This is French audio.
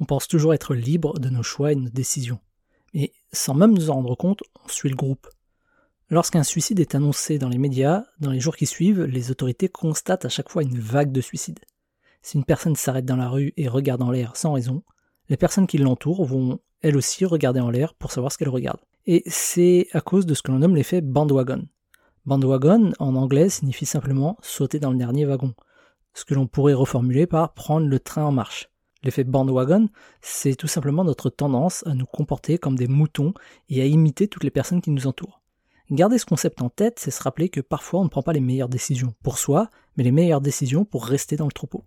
On pense toujours être libre de nos choix et de nos décisions. Et sans même nous en rendre compte, on suit le groupe. Lorsqu'un suicide est annoncé dans les médias, dans les jours qui suivent, les autorités constatent à chaque fois une vague de suicides. Si une personne s'arrête dans la rue et regarde en l'air sans raison, les personnes qui l'entourent vont elles aussi regarder en l'air pour savoir ce qu'elles regardent. Et c'est à cause de ce que l'on nomme l'effet bandwagon. Bandwagon, en anglais, signifie simplement sauter dans le dernier wagon, ce que l'on pourrait reformuler par prendre le train en marche. L'effet bandwagon, c'est tout simplement notre tendance à nous comporter comme des moutons et à imiter toutes les personnes qui nous entourent. Garder ce concept en tête, c'est se rappeler que parfois on ne prend pas les meilleures décisions pour soi, mais les meilleures décisions pour rester dans le troupeau.